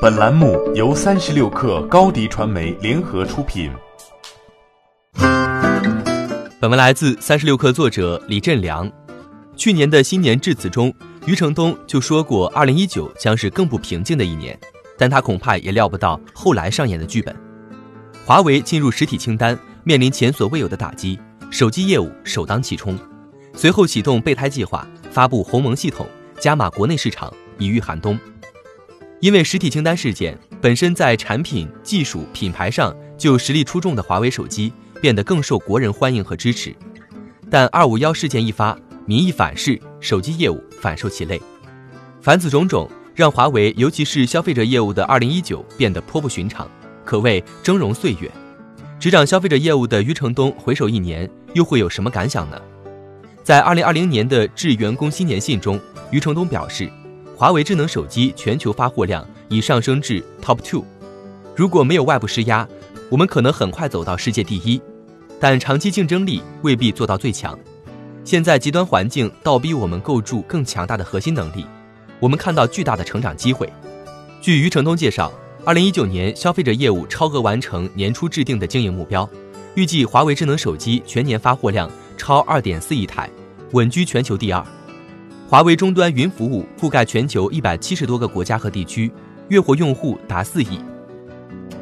本栏目由三十六氪高低传媒联合出品。本文来自三十六氪作者李振良。去年的新年致辞中，余承东就说过，二零一九将是更不平静的一年，但他恐怕也料不到后来上演的剧本。华为进入实体清单，面临前所未有的打击，手机业务首当其冲，随后启动备胎计划，发布鸿蒙系统，加码国内市场。以御寒冬，因为实体清单事件本身在产品技术品牌上就实力出众的华为手机变得更受国人欢迎和支持，但二五幺事件一发，民意反噬，手机业务反受其累，凡此种种让华为尤其是消费者业务的二零一九变得颇不寻常，可谓峥嵘岁月。执掌消费者业务的余承东回首一年，又会有什么感想呢？在二零二零年的致员工新年信中，余承东表示。华为智能手机全球发货量已上升至 Top Two，如果没有外部施压，我们可能很快走到世界第一，但长期竞争力未必做到最强。现在极端环境倒逼我们构筑更强大的核心能力，我们看到巨大的成长机会。据余承东介绍，二零一九年消费者业务超额完成年初制定的经营目标，预计华为智能手机全年发货量超二点四亿台，稳居全球第二。华为终端云服务覆盖全球一百七十多个国家和地区，月活用户达四亿。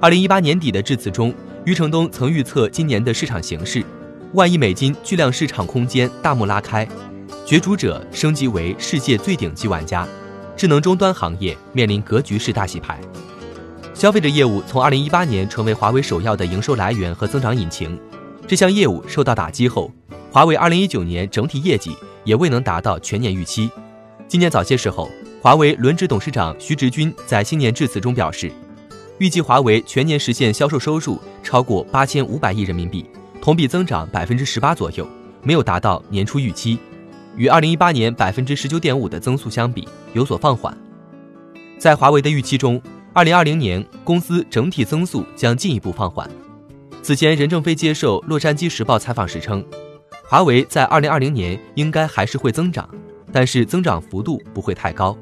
二零一八年底的致辞中，余承东曾预测今年的市场形势：万亿美金巨量市场空间大幕拉开，角逐者升级为世界最顶级玩家，智能终端行业面临格局式大洗牌。消费者业务从二零一八年成为华为首要的营收来源和增长引擎，这项业务受到打击后，华为二零一九年整体业绩。也未能达到全年预期。今年早些时候，华为轮值董事长徐直军在新年致辞中表示，预计华为全年实现销售收入超过八千五百亿人民币，同比增长百分之十八左右，没有达到年初预期，与二零一八年百分之十九点五的增速相比有所放缓。在华为的预期中，二零二零年公司整体增速将进一步放缓。此前，任正非接受《洛杉矶时报》采访时称。华为在二零二零年应该还是会增长，但是增长幅度不会太高。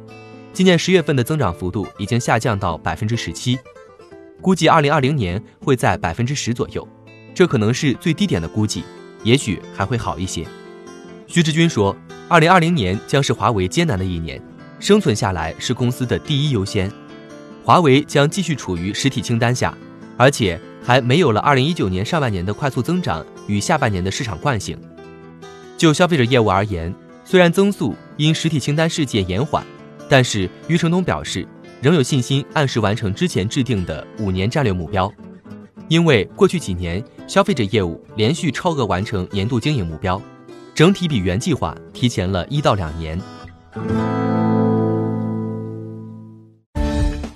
今年十月份的增长幅度已经下降到百分之十七，估计二零二零年会在百分之十左右，这可能是最低点的估计，也许还会好一些。徐志军说，二零二零年将是华为艰难的一年，生存下来是公司的第一优先。华为将继续处于实体清单下，而且还没有了二零一九年上半年的快速增长与下半年的市场惯性。就消费者业务而言，虽然增速因实体清单事件延缓，但是余承东表示仍有信心按时完成之前制定的五年战略目标。因为过去几年消费者业务连续超额完成年度经营目标，整体比原计划提前了一到两年。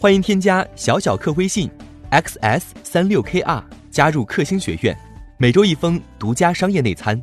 欢迎添加小小客微信，xs 三六 kr 加入克星学院，每周一封独家商业内参。